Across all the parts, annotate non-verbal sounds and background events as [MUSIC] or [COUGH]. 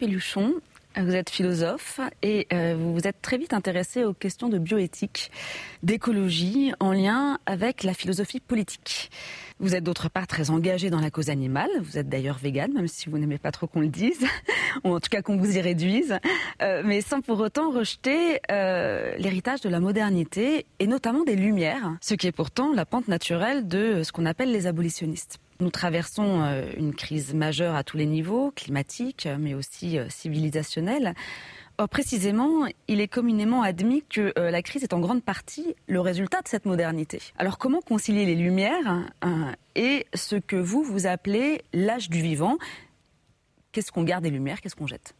Pelluchon, vous êtes philosophe et euh, vous vous êtes très vite intéressée aux questions de bioéthique, d'écologie en lien avec la philosophie politique. Vous êtes d'autre part très engagée dans la cause animale. Vous êtes d'ailleurs végane, même si vous n'aimez pas trop qu'on le dise, [LAUGHS] ou en tout cas qu'on vous y réduise, euh, mais sans pour autant rejeter euh, l'héritage de la modernité et notamment des Lumières, ce qui est pourtant la pente naturelle de ce qu'on appelle les abolitionnistes. Nous traversons euh, une crise majeure à tous les niveaux, climatique, mais aussi euh, civilisationnelle. Or, précisément, il est communément admis que euh, la crise est en grande partie le résultat de cette modernité. Alors, comment concilier les lumières et ce que vous, vous appelez l'âge du vivant? Qu'est-ce qu'on garde des lumières Qu'est-ce qu'on jette?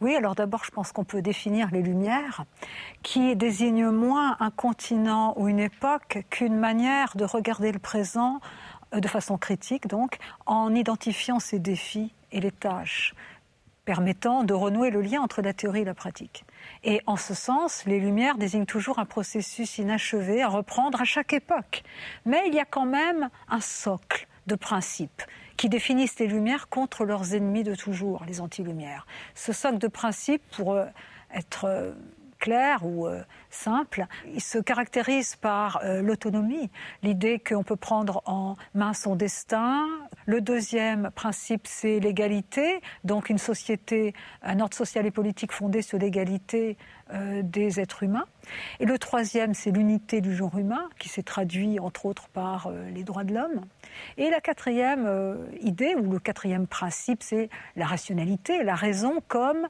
Oui, alors d'abord, je pense qu'on peut définir les Lumières, qui désignent moins un continent ou une époque qu'une manière de regarder le présent de façon critique donc, en identifiant ces défis et les tâches permettant de renouer le lien entre la théorie et la pratique. Et en ce sens, les Lumières désignent toujours un processus inachevé à reprendre à chaque époque. Mais il y a quand même un socle de principes qui définissent les Lumières contre leurs ennemis de toujours, les anti-Lumières. Ce socle de principes, pour euh, être euh, clair ou euh, simple. Il se caractérise par euh, l'autonomie, l'idée qu'on peut prendre en main son destin. Le deuxième principe, c'est l'égalité, donc une société, un ordre social et politique fondé sur l'égalité euh, des êtres humains. Et le troisième, c'est l'unité du genre humain, qui s'est traduit entre autres par les droits de l'homme. Et la quatrième idée, ou le quatrième principe, c'est la rationalité, la raison comme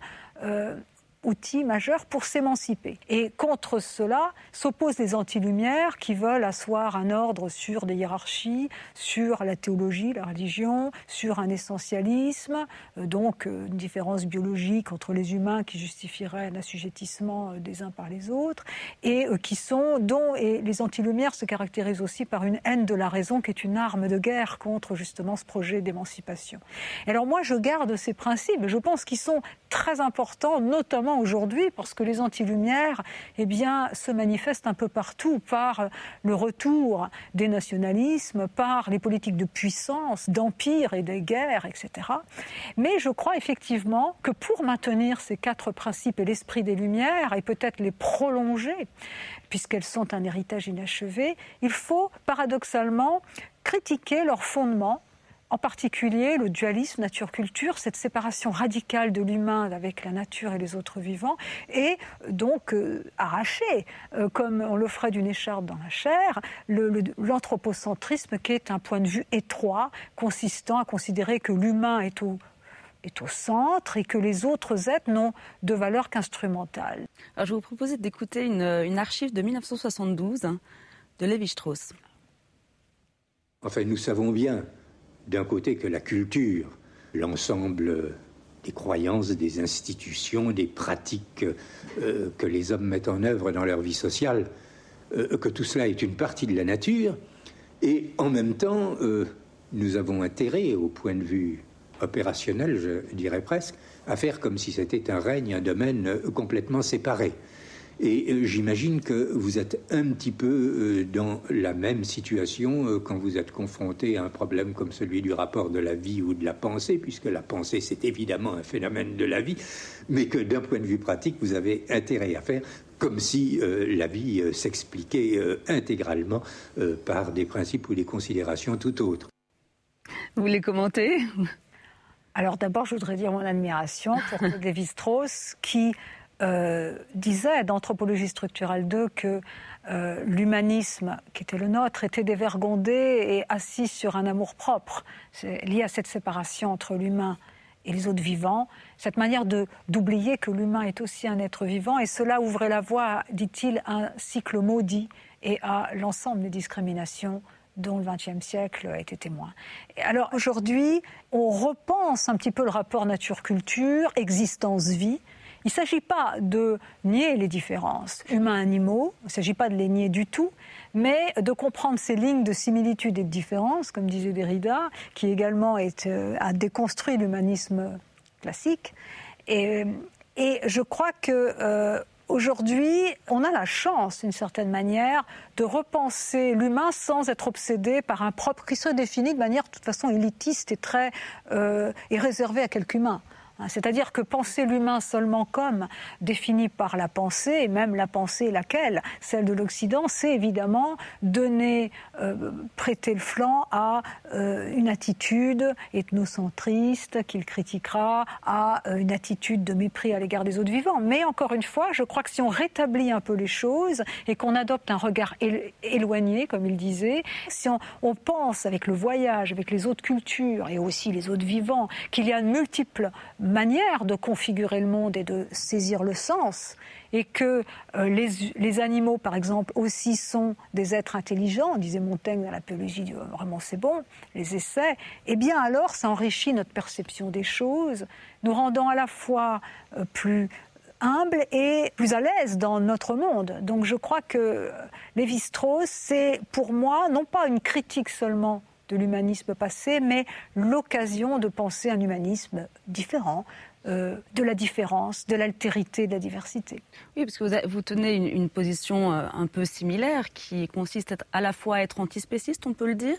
outil majeur pour s'émanciper. Et contre cela s'opposent les anti-lumières qui veulent asseoir un ordre sur des hiérarchies, sur la théologie, la religion, sur un essentialisme, euh, donc euh, une différence biologique entre les humains qui justifierait un assujettissement euh, des uns par les autres, et qui sont, dont et les anti-lumières se caractérisent aussi par une haine de la raison qui est une arme de guerre contre justement ce projet d'émancipation. Alors moi je garde ces principes, je pense qu'ils sont très importants, notamment aujourd'hui, parce que les anti-lumières eh se manifestent un peu partout par le retour des nationalismes, par les politiques de puissance, d'empire et des guerres, etc. Mais je crois effectivement que pour maintenir ces quatre principes et l'esprit des Lumières, et peut-être les prolonger, puisqu'elles sont un héritage inachevé, il faut paradoxalement critiquer leur fondement en particulier le dualisme nature-culture, cette séparation radicale de l'humain avec la nature et les autres vivants, est donc euh, arrachée, euh, comme on le ferait d'une écharpe dans la chair, l'anthropocentrisme qui est un point de vue étroit, consistant à considérer que l'humain est au est au centre et que les autres êtres n'ont de valeur qu'instrumentale. Alors je vous propose d'écouter une, une, archive de 1972 de Lévi-Strauss. Enfin, nous savons bien d'un côté que la culture, l'ensemble des croyances, des institutions, des pratiques euh, que les hommes mettent en œuvre dans leur vie sociale, euh, que tout cela est une partie de la nature, et en même temps, euh, nous avons intérêt, au point de vue opérationnel, je dirais presque, à faire comme si c'était un règne, un domaine complètement séparé. Et euh, j'imagine que vous êtes un petit peu euh, dans la même situation euh, quand vous êtes confronté à un problème comme celui du rapport de la vie ou de la pensée, puisque la pensée, c'est évidemment un phénomène de la vie, mais que d'un point de vue pratique, vous avez intérêt à faire comme si la vie s'expliquait intégralement par des principes ou des considérations tout autres. Vous voulez commenter? Alors d'abord, je voudrais dire mon admiration pour Lévi-Strauss qui euh, disait d'Anthropologie structurelle 2 que euh, l'humanisme qui était le nôtre était dévergondé et assis sur un amour propre. Lié à cette séparation entre l'humain et les autres vivants, cette manière d'oublier que l'humain est aussi un être vivant, et cela ouvrait la voie, dit-il, à un cycle maudit et à l'ensemble des discriminations dont le XXe siècle a été témoin. Et alors aujourd'hui, on repense un petit peu le rapport nature-culture, existence-vie, il ne s'agit pas de nier les différences humains-animaux, il ne s'agit pas de les nier du tout, mais de comprendre ces lignes de similitude et de différence, comme disait Derrida, qui également euh, a déconstruit l'humanisme classique. Et, je crois que euh, aujourd'hui, on a la chance, d'une certaine manière, de repenser l'humain sans être obsédé par un propre qui se définit de manière, de toute façon, élitiste et très euh, et réservé à quelques humain. Hein, c'est-à-dire que penser l'humain seulement comme défini par la pensée, et même la pensée laquelle, celle de l'Occident, c'est évidemment donner, euh, prêter le flanc à euh, une attitude ethnocentriste qu'il critiquera, à euh, une attitude de mépris à l'égard des autres vivants. Mais encore une fois, je crois que si on rétablit un peu les choses et qu'on adopte un regard éloigné, comme il disait, si on, on pense avec le voyage, avec les autres cultures et aussi les autres vivants, qu'il y a multiples manière de configurer le monde et de saisir le sens, et que euh, les, animaux, par exemple, aussi sont des êtres intelligents, disait Montaigne dans la du vraiment c'est bon, les essais, eh bien alors ça enrichit notre perception des choses, nous rendant à la fois euh, plus humbles et plus à l'aise dans notre monde. Donc je crois que Lévi-Strauss, c'est pour moi non pas une critique seulement de l'humanisme passé, mais l'occasion de penser un humanisme différent, euh, de la différence, de l'altérité, de la diversité. Oui, parce que vous, tenez une, position euh, un peu similaire qui consiste à, la fois à être antispéciste, on peut le dire,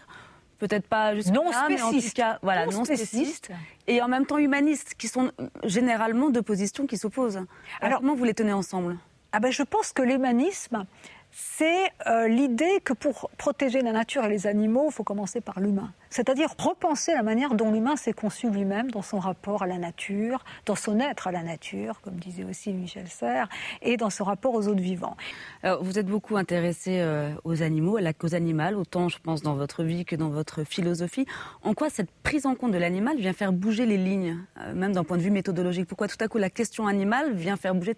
peut-être pas juste non là, mais en tout cas, voilà, non, spéciste, et en même temps humaniste, qui sont généralement deux positions qui s'opposent. Alors, comment vous les tenez ensemble? Ah ben, Je pense que l'humanisme, c'est euh, l'idée que pour protéger la nature et les animaux, il faut commencer par l'humain. C'est-à-dire repenser la manière dont l'humain s'est conçu lui-même dans son rapport à la nature, dans son être à la nature, comme disait aussi Michel Serres, et dans son rapport aux autres vivants. vous êtes beaucoup intéressé euh, aux animaux, à la cause animale, autant je pense dans votre vie que dans votre philosophie. En quoi cette prise en compte de l'animal vient faire bouger les lignes, euh, même d'un point de vue méthodologique? Pourquoi tout à coup la question animale vient faire bouger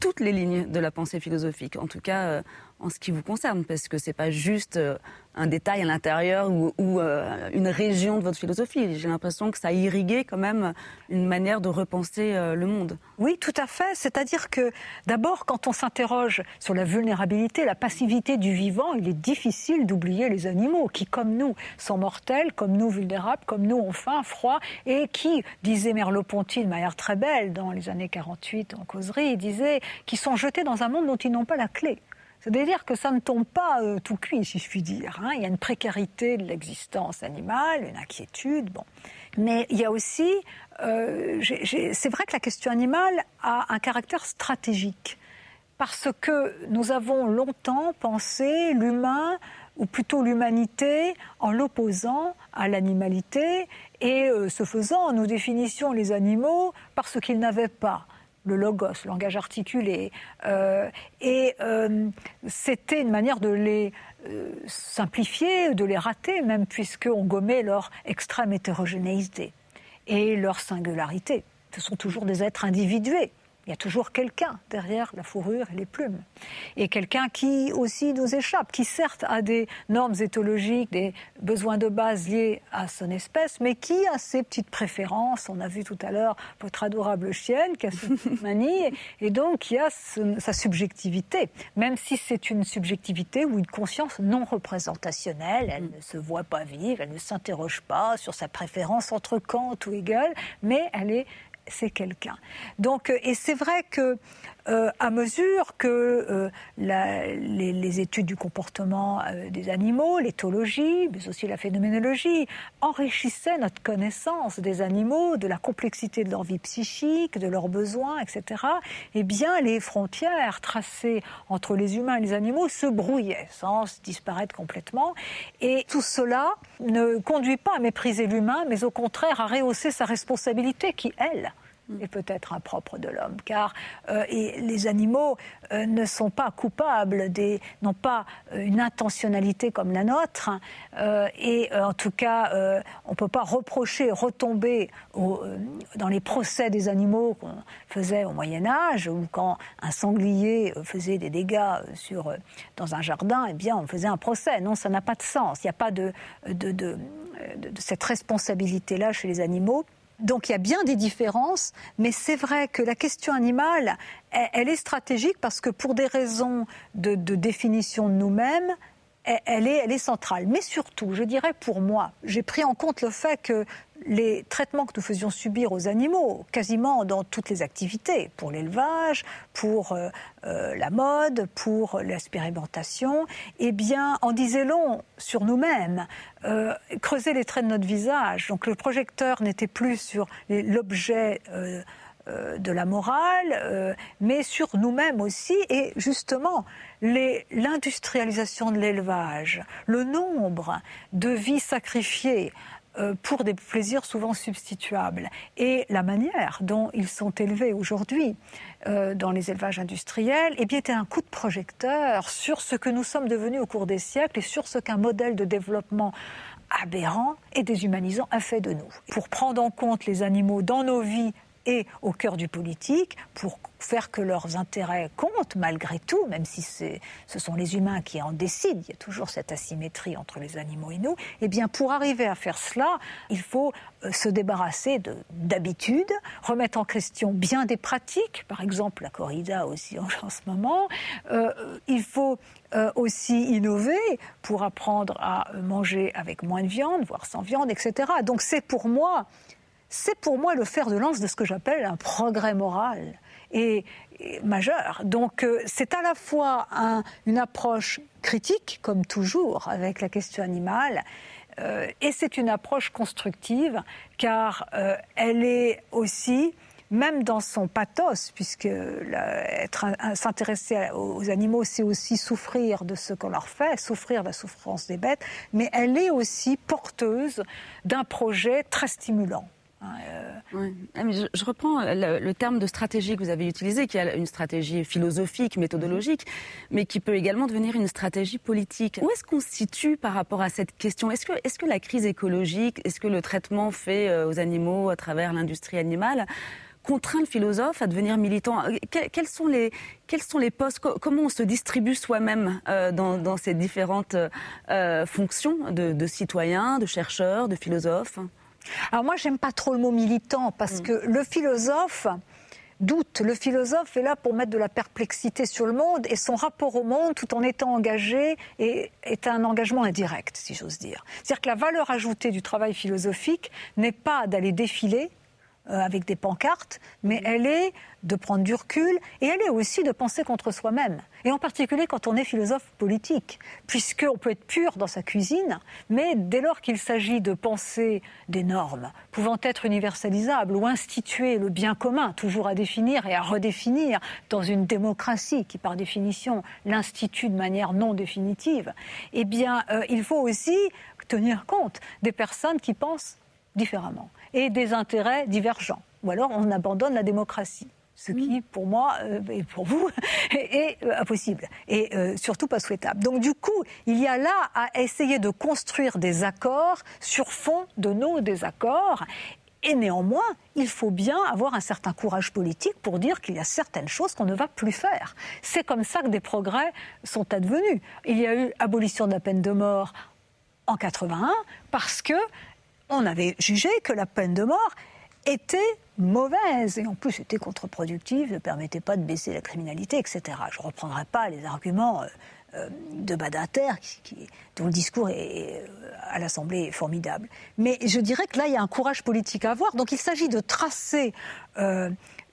toutes les lignes de la pensée philosophique, en tout cas euh, en ce qui vous concerne, parce que ce n'est pas juste euh, un détail à l'intérieur ou, euh, une région de votre philosophie. J'ai l'impression que ça a irrigué quand même une manière de repenser le monde. Oui, tout à fait. C'est-à-dire que d'abord, quand on s'interroge sur la vulnérabilité, la passivité du vivant, il est difficile d'oublier les animaux qui, comme nous, sont mortels, comme nous vulnérables, comme nous ont faim, froid, et qui, disait Merleau-Ponty de manière très belle dans les années 48 en causerie, disait, qui sont jetés dans un monde dont ils n'ont pas la clé. C'est-à-dire que ça ne tombe pas euh, tout cuit, si je puis dire. Hein. Il y a une précarité de l'existence animale, une inquiétude. Bon. Mais il y a aussi. Euh, c'est vrai que la question animale a un caractère stratégique. Parce que nous avons longtemps pensé l'humain, ou plutôt l'humanité, en l'opposant à l'animalité. Et euh, ce faisant, nous définissions les animaux par ce qu'ils n'avaient pas le logos, le langage articulé. Euh, et euh, c'était une manière de les euh, simplifier, de les rater même, puisqu'on gommait leur extrême hétérogénéité et leur singularité. Ce sont toujours des êtres individués. Il y a toujours quelqu'un derrière la fourrure et les plumes. Et quelqu'un qui aussi nous échappe, qui certes a des normes éthologiques, des besoins de base liés à son espèce, mais qui a ses petites préférences. On a vu tout à l'heure votre adorable chienne qui a cette [LAUGHS] manie, et donc qui a sa subjectivité, même si c'est une subjectivité ou une conscience non représentationnelle. Elle ne se voit pas vivre, elle ne s'interroge pas sur sa préférence entre Kant ou Hegel, mais elle est c'est quelqu'un. Donc, euh, et c'est vrai que euh, à mesure que euh, les, études du comportement des animaux, l'éthologie, mais aussi la phénoménologie, enrichissaient notre connaissance des animaux, de la complexité de leur vie psychique, de leurs besoins, etc., eh bien, les frontières tracées entre les humains et les animaux se brouillaient sans disparaître complètement. Et tout cela ne conduit pas à mépriser l'humain, mais au contraire à rehausser sa responsabilité qui, elle, est peut-être impropre de l'homme, car euh, et les animaux euh, ne sont pas coupables, n'ont pas euh, une intentionnalité comme la nôtre, et en tout cas, on ne peut pas reprocher, retomber dans les procès des animaux qu'on faisait au Moyen Âge, ou quand un sanglier faisait des dégâts dans un jardin, eh bien, on faisait un procès. Non, ça n'a pas de sens. Il n'y a pas de, de cette responsabilité-là chez les animaux. Donc il y a bien des différences, mais c'est vrai que la question animale, elle, est stratégique parce que pour des raisons de, définition de nous-mêmes, elle est, elle est centrale. Mais surtout, je dirais pour moi, j'ai pris en compte le fait que les traitements que nous faisions subir aux animaux, quasiment dans toutes les activités, pour l'élevage, pour euh, euh, la mode, pour l'expérimentation, eh bien, en disait long sur nous-mêmes. Euh, creuser les traits de notre visage. Donc le projecteur n'était plus sur l'objet de la morale, mais sur nous-mêmes aussi. Et justement, l'industrialisation de l'élevage, le nombre de vies sacrifiées, euh, pour des plaisirs souvent substituables. Et la manière dont ils sont élevés aujourd'hui euh, dans les élevages industriels eh bien, était un coup de projecteur sur ce que nous sommes devenus au cours des siècles et sur ce qu'un modèle de développement aberrant et déshumanisant a fait de nous. Pour prendre en compte les animaux dans nos vies et au cœur du politique pour faire que leurs intérêts comptent malgré tout, même si ce sont les humains qui en décident, il y a toujours cette asymétrie entre les animaux et nous, eh bien pour arriver à faire cela, il faut euh, se débarrasser d'habitudes, remettre en question bien des pratiques, par exemple la corrida aussi [LAUGHS] en, ce moment, euh, il faut euh, aussi innover pour apprendre à manger avec moins de viande, voire sans viande, etc. Donc c'est pour moi c'est pour moi le fer de lance de ce que j'appelle un progrès moral et, majeur. Donc euh, c'est à la fois une approche critique, comme toujours avec la question animale, euh, et c'est une approche constructive, car euh, elle est aussi même dans son pathos, puisque s'intéresser aux animaux, c'est aussi souffrir de ce qu'on leur fait, souffrir de la souffrance des bêtes, mais elle est aussi porteuse d'un projet très stimulant. Euh, ah, je, reprends le, terme de stratégie que vous avez utilisé, qui est une stratégie philosophique, méthodologique, mais qui peut également devenir une stratégie politique. Où est-ce qu'on se situe par rapport à cette question? Est-ce que, la crise écologique, est-ce que le traitement fait euh, aux animaux à travers l'industrie animale contraint le philosophe à devenir militant? Euh, quels, sont les, quels sont les postes? Comment on se distribue soi-même dans, ces différentes fonctions de, de citoyen, de chercheur, de philosophe alors moi, j'aime pas trop le mot militant parce mm. que le philosophe doute. Le philosophe est là pour mettre de la perplexité sur le monde et son rapport au monde, tout en étant engagé, est, est un engagement indirect, si j'ose dire. C'est-à-dire que la valeur ajoutée du travail philosophique n'est pas d'aller défiler euh, avec des pancartes, mais mm. elle est de prendre du recul et elle est aussi de penser contre soi-même. Et en particulier quand on est philosophe politique, puisqu'on peut être pur dans sa cuisine, mais dès lors qu'il s'agit de penser des normes pouvant être universalisables ou instituer le bien commun, toujours à définir et à redéfinir dans une démocratie qui par définition l'institue de manière non définitive, eh bien euh, il faut aussi tenir compte des personnes qui pensent différemment et des intérêts divergents. Ou alors on abandonne la démocratie ce qui, pour moi euh, et pour vous, [LAUGHS] est, euh, impossible et euh, surtout pas souhaitable. Donc du coup, il y a là à essayer de construire des accords sur fond de nos désaccords. Et néanmoins, il faut bien avoir un certain courage politique pour dire qu'il y a certaines choses qu'on ne va plus faire. C'est comme ça que des progrès sont advenus. Il y a eu abolition de la peine de mort en 81 parce que on avait jugé que la peine de mort était mauvaise et en plus était contre-productive, ne permettait pas de baisser la criminalité, etc. Je ne reprendrai pas les arguments euh, euh, de Badinter, qui, dont le discours est, euh, à l'Assemblée formidable. Mais je dirais que là, il y a un courage politique à avoir. Donc il s'agit de tracer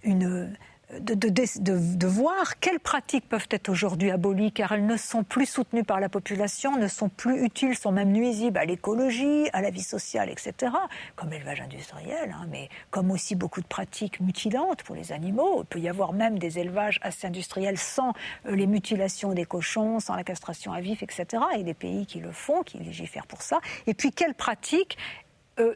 une de, voir quelles pratiques peuvent être aujourd'hui abolies, car elles ne sont plus soutenues par la population, ne sont plus utiles, sont même nuisibles à l'écologie, à la vie sociale, etc., comme l'élevage industriel, hein, mais comme aussi beaucoup de pratiques mutilantes pour les animaux. Il peut y avoir même des élevages assez industriels sans euh, les mutilations des cochons, sans la castration à vif, etc., et des pays qui le font, qui légifèrent pour ça. Et puis quelles pratiques, euh,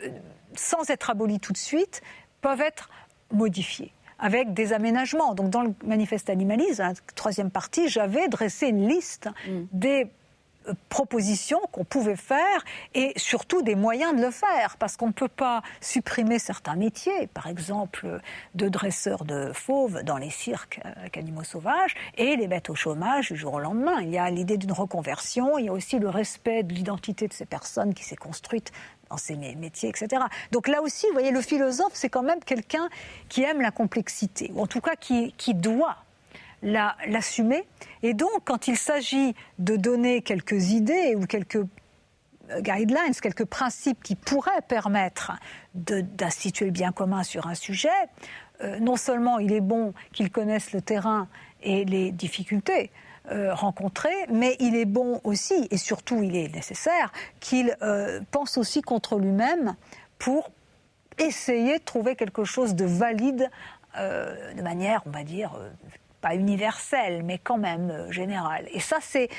sans être abolies tout de suite, peuvent être modifiées avec des aménagements. Donc dans le manifeste animaliste, la troisième partie, j'avais dressé une liste mm. des euh, propositions qu'on pouvait faire et surtout des moyens de le faire parce qu'on ne peut pas supprimer certains métiers, par exemple de dresseurs de fauves dans les cirques avec animaux sauvages et les mettre au chômage du jour au lendemain. Il y a l'idée d'une reconversion, il y a aussi le respect de l'identité de ces personnes qui s'est construite dans ces métiers, etc. Donc là aussi, vous voyez, le philosophe, c'est quand même quelqu'un qui aime la complexité, ou en tout cas qui, qui doit l'assumer. Et donc, quand il s'agit de donner quelques idées ou quelques guidelines, quelques principes qui pourraient permettre d'instituer le bien commun sur un sujet, euh, non seulement il est bon qu'ils connaissent le terrain et les difficultés euh, rencontrées, mais il est bon aussi, et surtout il est nécessaire, qu'il euh, pense aussi contre lui-même pour essayer de trouver quelque chose de valide de manière, on va dire, pas universelle, mais quand même euh, générale. Et ça, c'est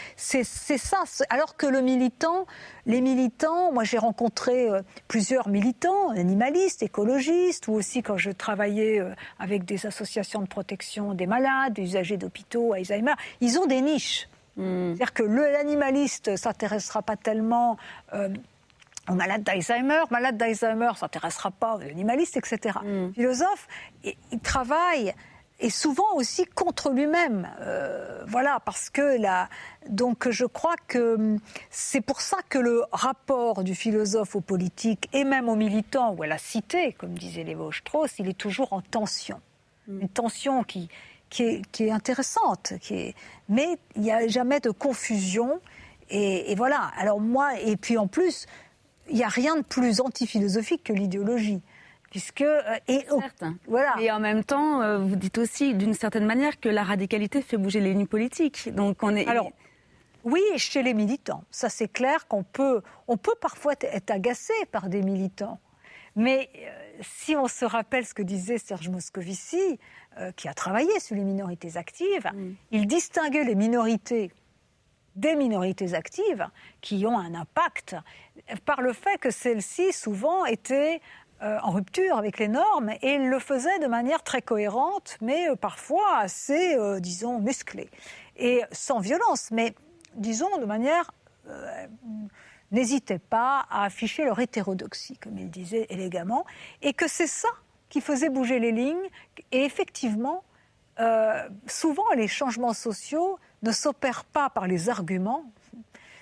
ça. Alors que le militant, les militants, moi j'ai rencontré euh, plusieurs militants, animalistes, écologistes, ou aussi quand je travaillais euh, avec des associations de protection des malades, des usagers d'hôpitaux, Alzheimer, ils ont des niches. Hmm. C'est-à-dire que l'animaliste s'intéressera pas tellement aux malades d'Alzheimer, malade d'Alzheimer s'intéressera pas aux animalistes, etc. Mm. Philosophe, il travaille et souvent aussi contre lui-même. Euh, voilà, parce que là, donc je crois que hum, c'est pour ça que le rapport du philosophe au politique et même au militant ou à la cité, comme disait Lévo-Strauss, il est toujours en tension. Mm. Une tension qui, qui, est, intéressante, qui est, mais il n'y a jamais de confusion. Et, et, voilà. Alors moi, et puis en plus, il n'y a rien de plus antiphilosophique que l'idéologie puisque euh, et voilà. Et en même temps, euh, vous dites aussi d'une certaine manière que la radicalité fait bouger les lignes politiques. Donc on est alors. Oui, chez les militants, ça c'est clair qu'on peut, on peut parfois être agacé par des militants. Mais euh, si on se rappelle ce que disait Serge Moscovici, qui a travaillé sur les minorités actives, mm. il distinguait les minorités des minorités actives qui ont un impact par le fait que celles-ci souvent étaient euh, en rupture avec les normes et il le faisait de manière très cohérente, mais euh, parfois assez, euh, disons, musclée. Et sans violence, mais disons de manière. n'hésitez pas à afficher leur hétérodoxie, comme il disait élégamment, et que c'est ça qui faisait bouger les lignes. Et effectivement, souvent les changements sociaux ne s'opèrent pas par les arguments,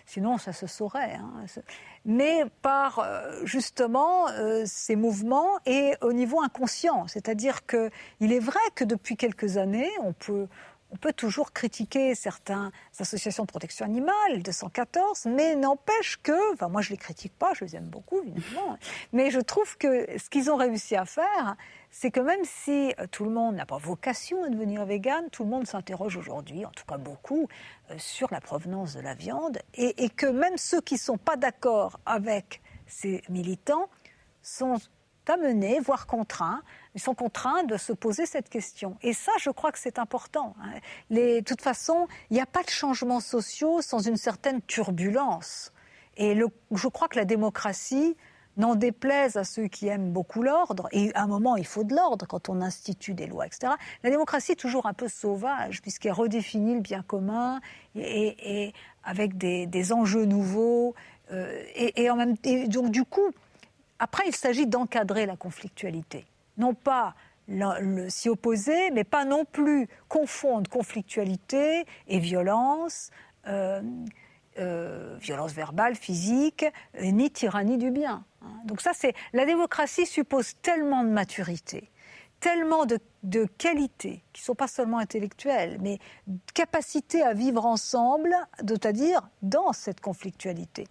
sinon ça se saurait. Hein mais par euh, justement euh, ces mouvements et au niveau inconscient. C'est-à-dire qu'il est vrai que depuis quelques années, on peut, on peut toujours critiquer certaines associations de protection animale, 214, mais n'empêche que, enfin moi je les critique pas, je les aime beaucoup évidemment, mais je trouve que ce qu'ils ont réussi à faire, c'est que même si euh, tout le monde n'a pas vocation à devenir vegan, tout le monde s'interroge aujourd'hui, en tout cas beaucoup, euh, sur la provenance de la viande, et, que même ceux qui ne sont pas d'accord avec ces militants sont amenés, voire contraints, ils sont contraints de se poser cette question. Et ça, je crois que c'est important. Hein. de toute façon, il n'y a pas de changements sociaux sans une certaine turbulence. Et je crois que la démocratie, n'en déplaise à ceux qui aiment beaucoup l'ordre, et à un moment il faut de l'ordre quand on institue des lois, etc. La démocratie est toujours un peu sauvage, puisqu'elle redéfinit le bien commun, et, avec des, enjeux nouveaux, euh, et, donc du coup, après il s'agit d'encadrer la conflictualité. Non pas s'y opposer, mais pas non plus confondre conflictualité et violence. Euh, euh, violence verbale, physique, ni tyrannie du bien. Donc ça, c'est la démocratie suppose tellement de maturité, tellement de, de qualités qui ne sont pas seulement intellectuelles, mais capacité à vivre ensemble, c'est-à-dire dans cette conflictualité.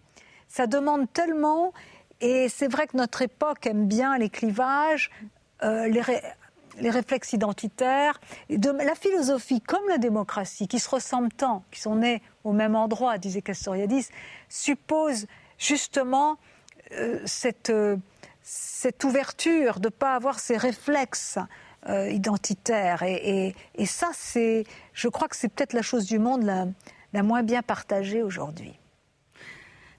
Ça demande tellement, et c'est vrai que notre époque aime bien les clivages, euh, les, réflexes identitaires, de la philosophie comme la démocratie, qui se ressemblent tant, qui sont nés au même endroit, disait Castoriadis, suppose justement cette, euh, cette ouverture de ne pas avoir ces réflexes euh, identitaires. Et, et, ça, c'est, je crois que c'est peut-être la chose du monde la, moins bien partagée aujourd'hui.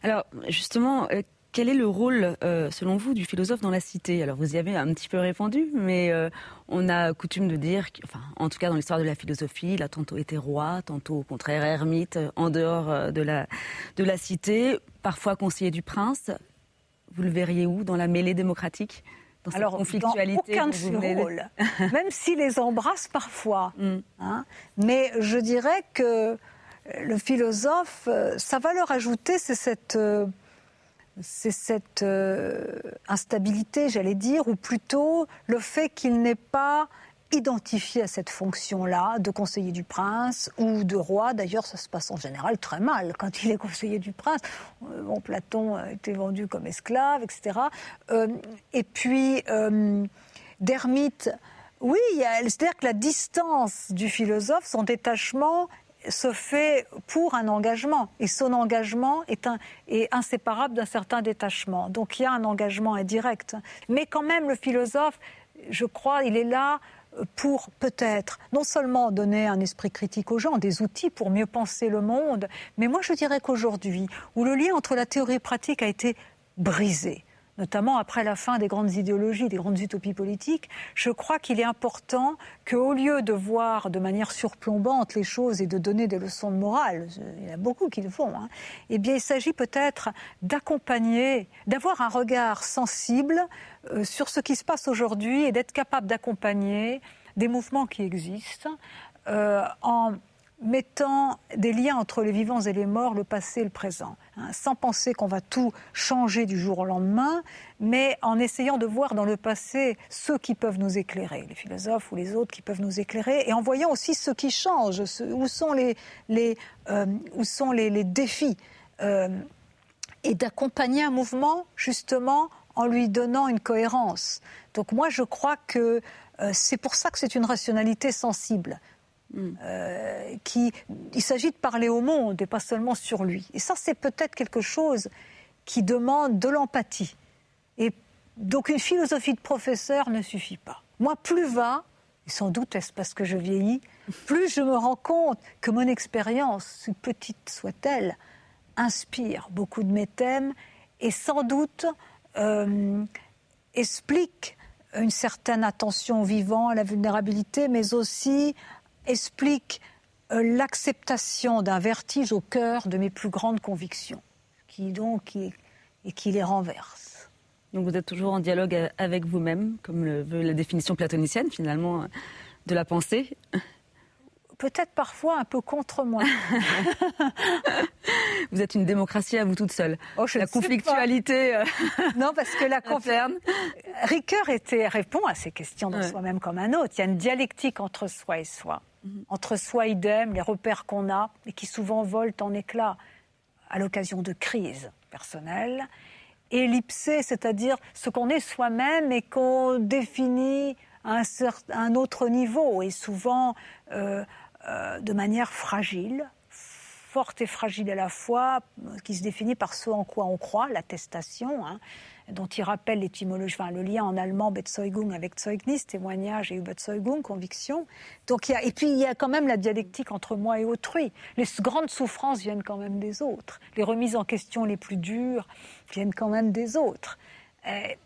Alors, justement, quel est le rôle, euh, selon vous, du philosophe dans la cité? Alors, vous y avez un petit peu répondu, mais euh, on a coutume de dire, enfin, en tout cas dans l'histoire de la philosophie, il a tantôt été roi, tantôt au contraire ermite, en dehors euh, de la, de la cité, parfois conseiller du prince. Vous le verriez où Dans la mêlée démocratique dans cette Alors, conflictualité dans aucun de ces rôles, même s'il les embrasse parfois. [LAUGHS] Mm. Hein. mais je dirais que le philosophe, sa valeur ajoutée, c'est cette c'est cette euh, instabilité, j'allais dire, ou plutôt le fait qu'il n'est pas identifié à cette fonction-là de conseiller du prince ou de roi. D'ailleurs, ça se passe en général très mal quand il est conseiller du prince. Euh, Platon a été vendu comme esclave, etc. Euh, et puis, euh, Dermite, oui, c'est-à-dire que la distance du philosophe, son détachement, se fait pour un engagement. Et son engagement est inséparable d'un certain détachement. Donc il y a un engagement indirect. Mais quand même, le philosophe, je crois, il est là pour peut-être non seulement donner un esprit critique aux gens, des outils pour mieux penser le monde, mais moi je dirais qu'aujourd'hui, où le lien entre la théorie et pratique a été brisé, notamment après la fin des grandes idéologies, des grandes utopies politiques, je crois qu'il est important qu'au lieu de voir de manière surplombante les choses et de donner des leçons de morale, il y en a beaucoup qui le font, hein, eh bien il s'agit peut-être d'accompagner, d'avoir un regard sensible euh, sur ce qui se passe aujourd'hui et d'être capable d'accompagner des mouvements qui existent euh, en mettant des liens entre les vivants et les morts, le passé et le présent, hein, sans penser qu'on va tout changer du jour au lendemain, mais en essayant de voir dans le passé ceux qui peuvent nous éclairer, les philosophes ou les autres qui peuvent nous éclairer, et en voyant aussi ce qui change, où sont les, euh, défis, euh, et d'accompagner un mouvement justement en lui donnant une cohérence. Donc moi je crois que euh, c'est pour ça que c'est une rationalité sensible. Euh, qui, il s'agit de parler au monde et pas seulement sur lui. Et ça, c'est peut-être quelque chose qui demande de l'empathie. Et donc une philosophie de professeur ne suffit pas. Moi, plus va, et sans doute est-ce parce que je vieillis, plus je me rends compte que mon expérience, si petite soit-elle, inspire beaucoup de mes thèmes et sans doute euh, explique une certaine attention au vivant, à la vulnérabilité, mais aussi explique euh, l'acceptation d'un vertige au cœur de mes plus grandes convictions, qui donc et qui les renverse. Donc vous êtes toujours en dialogue avec vous-même, comme le veut la définition platonicienne finalement de la pensée peut-être parfois un peu contre moi. [LAUGHS] vous êtes une démocratie à vous toute seule. Oh, la conflictualité. Euh, [LAUGHS] non, parce que la [LAUGHS] conférence. Ricoeur était, répond à ces questions de soi-même comme un autre. Il y a une dialectique entre soi et soi. Mhm. Entre soi idem, les repères qu'on a et qui souvent volent en éclats à l'occasion de crises personnelles. Et l'ipsé, c'est-à-dire ce qu'on est soi-même et qu'on définit à un, un, autre niveau. Et souvent, euh, euh, de manière fragile, forte et fragile à la fois, qui se définit par ce en quoi on croit, l'attestation, hein, dont il rappelle l'étymologie, enfin, le lien en allemand Bezeugung avec Zeugnis, témoignage, et Überzeugung, conviction. Donc, et puis il y a quand même la dialectique entre moi et autrui. Les grandes souffrances viennent quand même des autres. Les remises en question les plus dures viennent quand même des autres. Et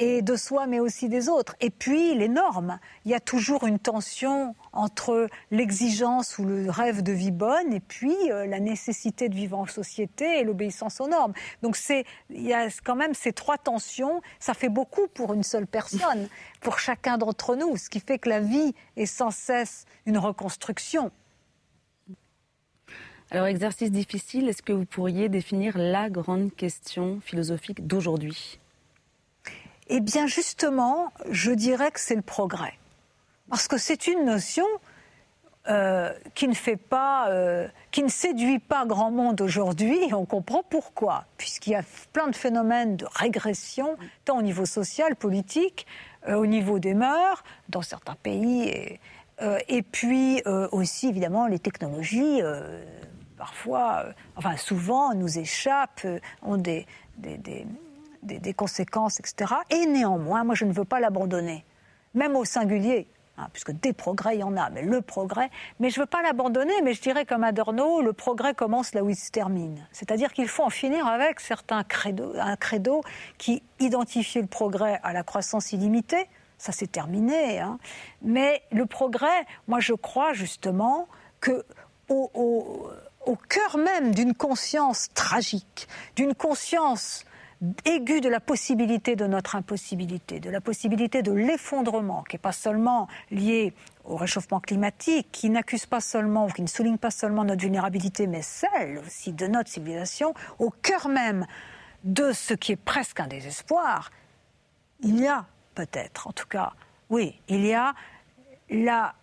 et de soi, mais aussi des autres. Et puis les normes. Il y a toujours une tension entre l'exigence ou le rêve de vie bonne et puis euh, la nécessité de vivre en société et l'obéissance aux normes. Donc c'est, il y a quand même ces trois tensions. Ça fait beaucoup pour une seule personne, pour chacun d'entre nous, ce qui fait que la vie est sans cesse une reconstruction. Alors, exercice difficile, est-ce que vous pourriez définir la grande question philosophique d'aujourd'hui? Eh bien, justement, je dirais que c'est le progrès. Parce que c'est une notion euh, qui ne fait pas, euh, qui ne séduit pas grand monde aujourd'hui, et on comprend pourquoi, puisqu'il y a plein de phénomènes de régression, tant au niveau social, politique, euh, au niveau des mœurs, dans certains pays, et, et puis aussi évidemment les technologies, parfois, enfin souvent, nous échappent, ont des, des des, conséquences, etc. Et néanmoins, moi, je ne veux pas l'abandonner, même au singulier. Hein, puisque des progrès, il y en a, mais le progrès. Mais je ne veux pas l'abandonner, mais je dirais comme Adorno, le progrès commence là où il se termine. C'est-à-dire qu'il faut en finir avec certains credos, un credo qui identifiait le progrès à la croissance illimitée. Ça, c'est terminé. Hein. Mais le progrès, moi, je crois justement que au, au cœur même d'une conscience tragique, d'une conscience aigu de la possibilité de notre impossibilité, de la possibilité de l'effondrement, qui n'est pas seulement lié au réchauffement climatique, qui n'accuse pas seulement, ou qui ne souligne pas seulement notre vulnérabilité, mais celle aussi de notre civilisation, au cœur même de ce qui est presque un désespoir, il y a peut-être, en tout cas, oui, il y a la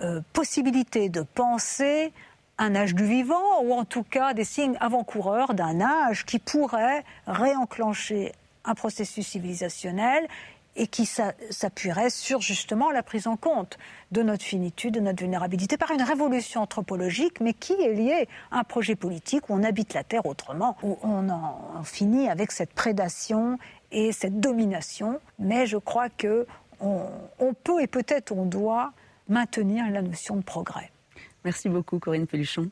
euh, possibilité de penser un âge du vivant, ou en tout cas des signes avant-coureurs d'un âge qui pourrait réenclencher un processus civilisationnel et qui s'appuierait sur justement la prise en compte de notre finitude, de notre vulnérabilité, par une révolution anthropologique, mais qui est liée à un projet politique où on habite la Terre autrement, où on en finit avec cette prédation et cette domination. Mais je crois que on peut et peut-être on doit maintenir la notion de progrès. Merci beaucoup Corinne Pelluchon.